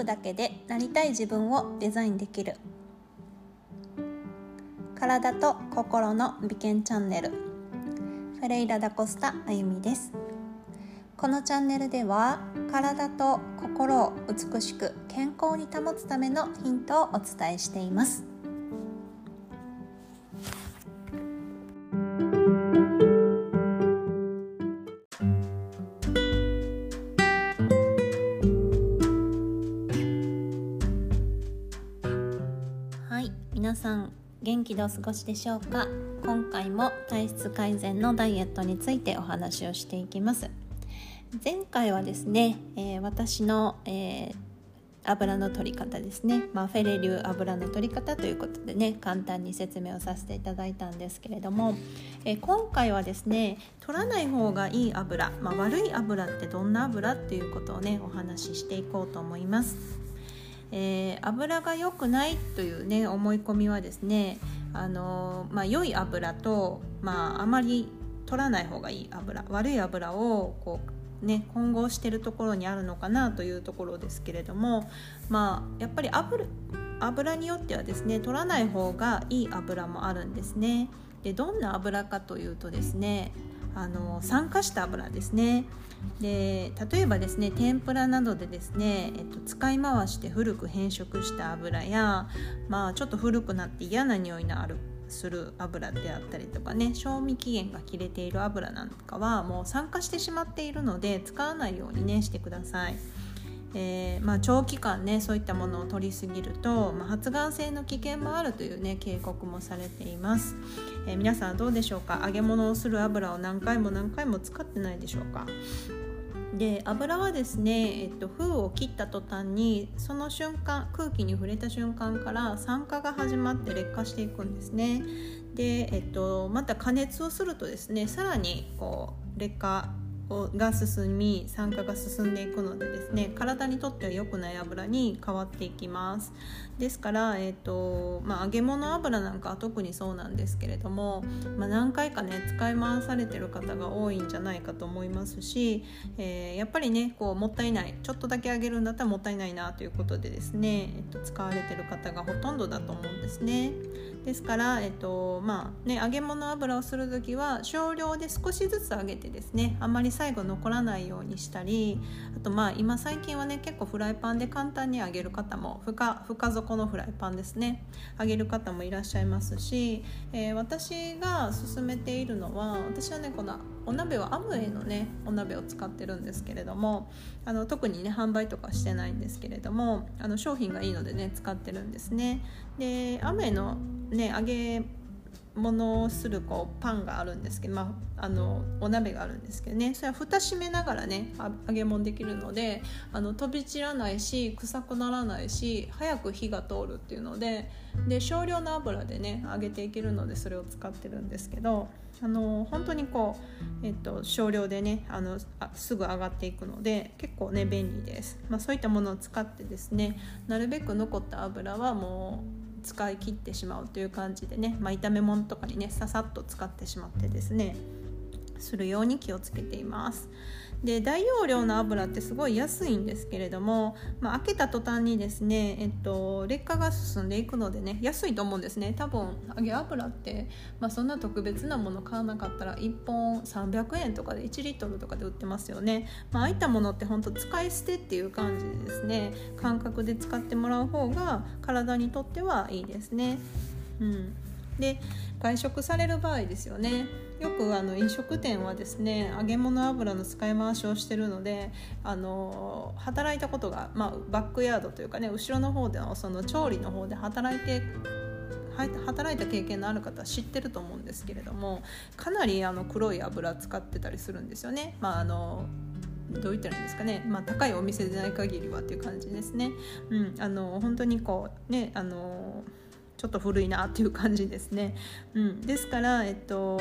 プだけでなりたい自分をデザインできる。体と心の美健チャンネル。フェレイラ・ダ・コスタあゆみです。このチャンネルでは体と心を美しく健康に保つためのヒントをお伝えしています。気でお過ごしでしょうか。今回も体質改善のダイエットについてお話をしていきます。前回はですね、えー、私の、えー、油の取り方ですね、まあ、フェレ流油の取り方ということでね簡単に説明をさせていただいたんですけれども、えー、今回はですね取らない方がいい油、まあ、悪い油ってどんな油っていうことをねお話ししていこうと思います。えー、油が良くないというね思い込みはですねあのまあ、良い油と、まあ、あまり取らない方がいい油悪い油をこうね混合してるところにあるのかなというところですけれどもまあやっぱり油油によってはですね取らない方がいい油もあるんですね。でどんな油かというとですねあの酸化した油ですねで例えばですね天ぷらなどでですね、えっと、使い回して古く変色した油や、まあ、ちょっと古くなって嫌な匂いのあるする油であったりとかね賞味期限が切れている油なんかはもう酸化してしまっているので使わないようにねしてください。えー、まあ、長期間ねそういったものを取りすぎると、まあ、発がん性の危険もあるというね警告もされています、えー、皆さんどうでしょうか？揚げ物をする油を何回も何回も使ってないでしょうか？で油はですね、えっと、封を切った途端にその瞬間空気に触れた瞬間から酸化が始まって劣化していくんですね。で、えっと、また加熱をするとですねさらにこう劣化が進み酸化が進んでいくのでですね体にとっては良くない油に変わっていきますですから、えーとまあ、揚げ物油なんかは特にそうなんですけれども、まあ、何回かね使い回されてる方が多いんじゃないかと思いますし、えー、やっぱりねこうもったいないちょっとだけ揚げるんだったらもったいないなということでですね、えー、と使われてる方がほとんどだと思うんですね。ですから、えっとまあね、揚げ物油をする時は少量で少しずつ揚げてですねあまり最後残らないようにしたりあとまあ今最近はね結構フライパンで簡単に揚げる方も深深底のフライパンですね揚げる方もいらっしゃいますし、えー、私が勧めているのは私はねこのお鍋はアムウェイのねお鍋を使ってるんですけれどもあの特にね販売とかしてないんですけれどもあの商品がいいのでね使ってるんですね。でアムウェイのね揚げ物をするこうパンがあるんですけど、まあ、あのお鍋があるんですけどね。それは蓋閉めながらね揚げ物できるのであの飛び散らないし臭くならないし早く火が通るっていうのでで少量の油でね揚げていけるのでそれを使ってるんですけどあの本当にこう、えっと、少量でねあのあすぐ上がっていくので結構ね便利です、まあ、そういったものを使ってですねなるべく残った油はもう使い切ってしまうという感じでね、まあ、炒め物とかにねささっと使ってしまってですねするように気をつけています。で大容量の油ってすごい安いんですけれども、まあ、開けた途端にですね、えっと、劣化が進んでいくのでね安いと思うんですね。多分揚げ油って、まあ、そんな特別なもの買わなかったら1本300円とかで1リットルとかで売ってますよね、まああいたものって本当使い捨てっていう感じでですね感覚で使ってもらう方が体にとってはいいですね。うん。で外食される場合ですよね。よくあの飲食店はですね揚げ物油の使い回しをしてるのであの働いたことが、まあ、バックヤードというかね後ろの方でのその調理の方で働いて働いた経験のある方は知ってると思うんですけれどもかなりあの黒い油使ってたりするんですよね。まああのどう言ったらいいんですかね、まあ、高いお店でない限りはっていう感じですね。うん、あの本当にこうねあのちょっと古いなっていう感じですね、うん、ですからえっと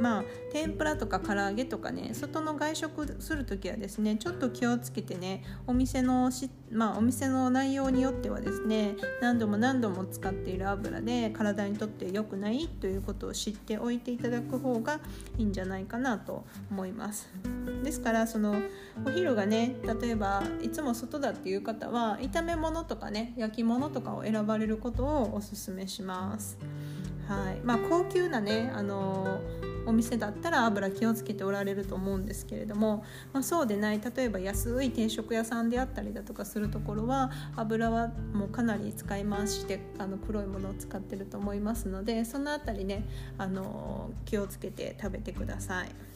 まあ天ぷらとか唐揚げとかね外の外食する時はですねちょっと気をつけてねお店のしまあお店の内容によってはですね何度も何度も使っている油で体にとって良くないということを知っておいていただく方がいいんじゃないかなと思います。ですからそのお昼がね例えばいつも外だっていう方は炒め物とかね焼き物とかを選ばれることをおすすめします。はいまあ、高級なねあのお店だったら油気をつけておられると思うんですけれども、まあ、そうでない例えば安い定食屋さんであったりだとかするところは油はもうかなり使い回してあの黒いものを使ってると思いますのでその辺りねあの気をつけて食べてください。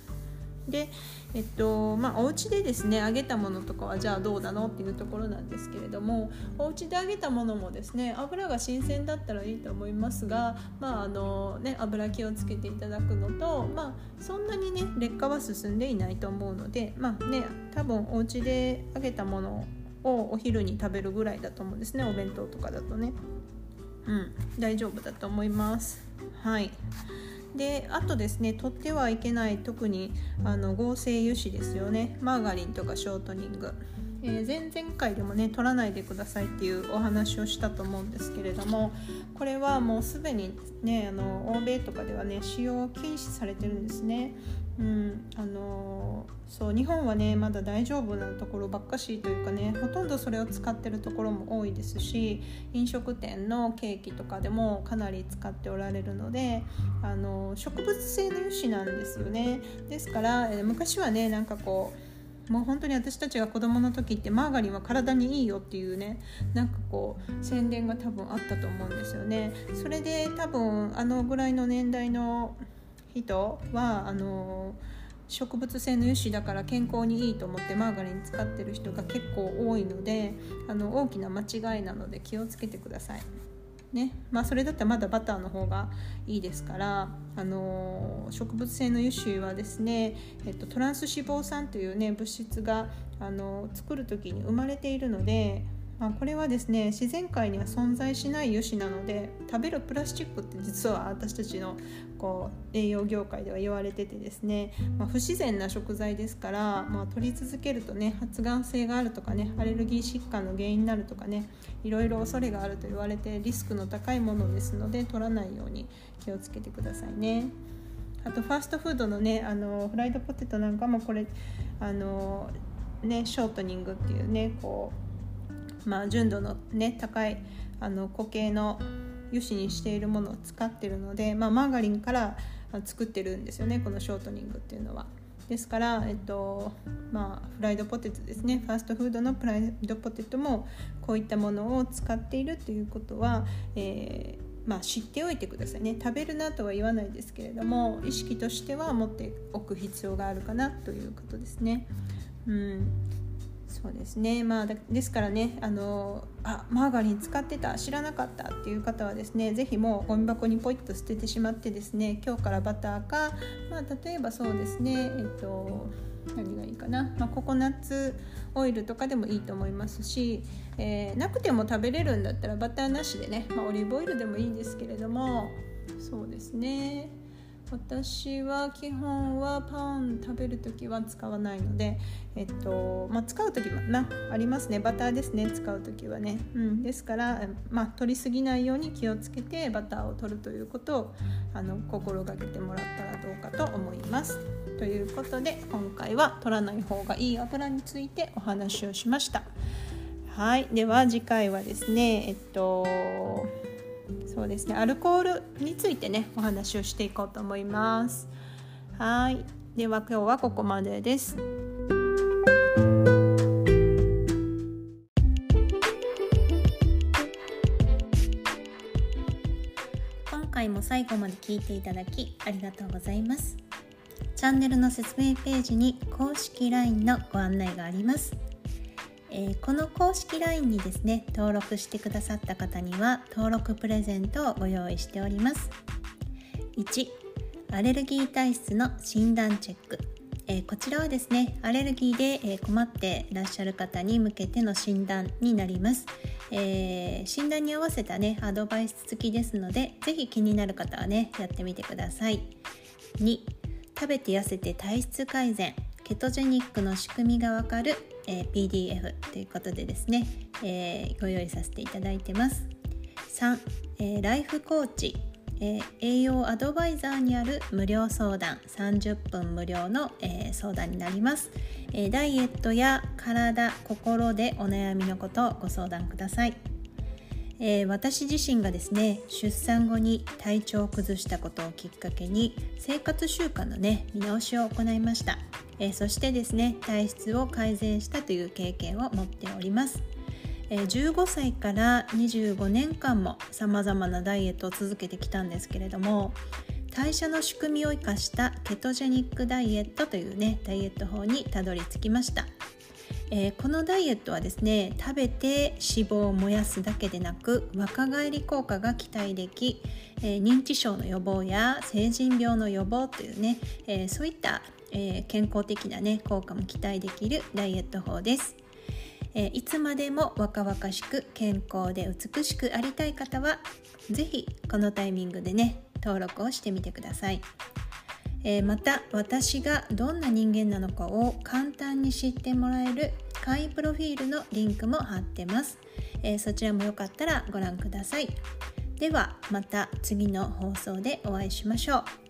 でえっとまあお家でですね揚げたものとかはじゃあどうなのっていうところなんですけれどもお家で揚げたものもですね油が新鮮だったらいいと思いますがまああのね油気をつけていただくのとまあそんなにね劣化は進んでいないと思うのでまあね多分お家で揚げたものをお昼に食べるぐらいだと思うんですねお弁当とかだとね。うん大丈夫だと思います。はい。であとですね取ってはいけない特にあの合成油脂ですよね。マーガリンとかショートニング、えー、前々回でもね取らないでくださいっていうお話をしたと思うんですけれどもこれはもうすでにねあの欧米とかではね使用禁止されてるんですね。うん、あのそう日本はねまだ大丈夫なところばっかしというかねほとんどそれを使ってるところも多いですし飲食店のケーキとかでもかなり使っておられるのであの植物性の油脂なんですよね。ですから、昔はねなんかこうもう本当に私たちが子供の時ってマーガリンは体にいいよっていうねなんかこう宣伝が多分あったと思うんですよねそれで多分あのぐらいの年代の人はあの植物性の油脂だから健康にいいと思ってマーガリン使ってる人が結構多いのであの大きな間違いなので気をつけてください。ね。まあ、それだったらまだバターの方がいいですからあの植物性の油脂はですね、えっと、トランス脂肪酸という、ね、物質があの作る時に生まれているのでまあ、これはですね自然界には存在しない油脂なので食べるプラスチックって実は私たちのこう栄養業界では言われててですね、まあ、不自然な食材ですから、まあ、取り続けるとね発がん性があるとかねアレルギー疾患の原因になるとかねいろいろ恐れがあると言われてリスクの高いものですので取らないように気をつけてくださいね。あとファーストフードのねあのフライドポテトなんかもこれあのねショートニングっていうねこうまあ、純度の、ね、高いあの固形の油脂にしているものを使ってるので、まあ、マーガリンから作ってるんですよねこのショートニングっていうのは。ですから、えっとまあ、フライドポテトですねファーストフードのフライドポテトもこういったものを使っているということは、えーまあ、知っておいてくださいね食べるなとは言わないですけれども意識としては持っておく必要があるかなということですね。うんそうですね。まあですからねあのあマーガリン使ってた知らなかったっていう方はですね是非もうゴミ箱にポイッと捨ててしまってですね今日からバターか、まあ、例えばそうですねえっと何がいいかな、まあ、ココナッツオイルとかでもいいと思いますし、えー、なくても食べれるんだったらバターなしでね、まあ、オリーブオイルでもいいんですけれどもそうですね。私は基本はパン食べる時は使わないので、えっとまあ、使う時もなありますね。バターですね。使う時はね、うん、ですから、まあ、取りすぎないように気をつけてバターを取るということをあの心がけてもらったらどうかと思います。ということで今回は取らない方がいい油についてお話をしました。はい。では次回はですねえっとそうですね。アルコールについてねお話をしていこうと思います。はい。では今日はここまでです。今回も最後まで聞いていただきありがとうございます。チャンネルの説明ページに公式 LINE のご案内があります。えー、この公式 LINE にですね登録してくださった方には登録プレゼントをご用意しております。1アレルギー体質の診断チェック、えー、こちらはですねアレルギーで、え困っていらっしゃる方に向けての診断になります、えー、診断に合わせたねアドバイス付きですので是非気になる方はねやってみてください。2食べて痩せて体質改善。ケトジェニックの仕組みがわかるえー、PDF ということでですね、えー、ご用意させていただいてます。3、えー、ライフコーチ、えー、栄養アドバイザーにある無料相談30分無料の、えー、相談になります、えー、ダイエットや体心でお悩みのことをご相談ください、え私自身がですね出産後に体調を崩したことをきっかけに生活習慣のね見直しを行いました、えそしてですね体質を改善したという経験を持っております。え15歳から25年間もさまざまなダイエットを続けてきたんですけれども代謝の仕組みを生かしたケトジェニックダイエットというねダイエット法にたどり着きました、えー、このダイエットはですね食べて脂肪を燃やすだけでなく若返り効果が期待でき、えー、認知症の予防や成人病の予防というね、えー、そういった、え健康的なね効果も期待できるダイエット法です。えいつまでも若々しく健康で美しくありたい方は是非このタイミングでね登録をしてみてください、えー、また私がどんな人間なのかを簡単に知ってもらえる会員プロフィールのリンクも貼ってます、えー、そちらもよかったらご覧ください。ではまた次の放送でお会いしましょう。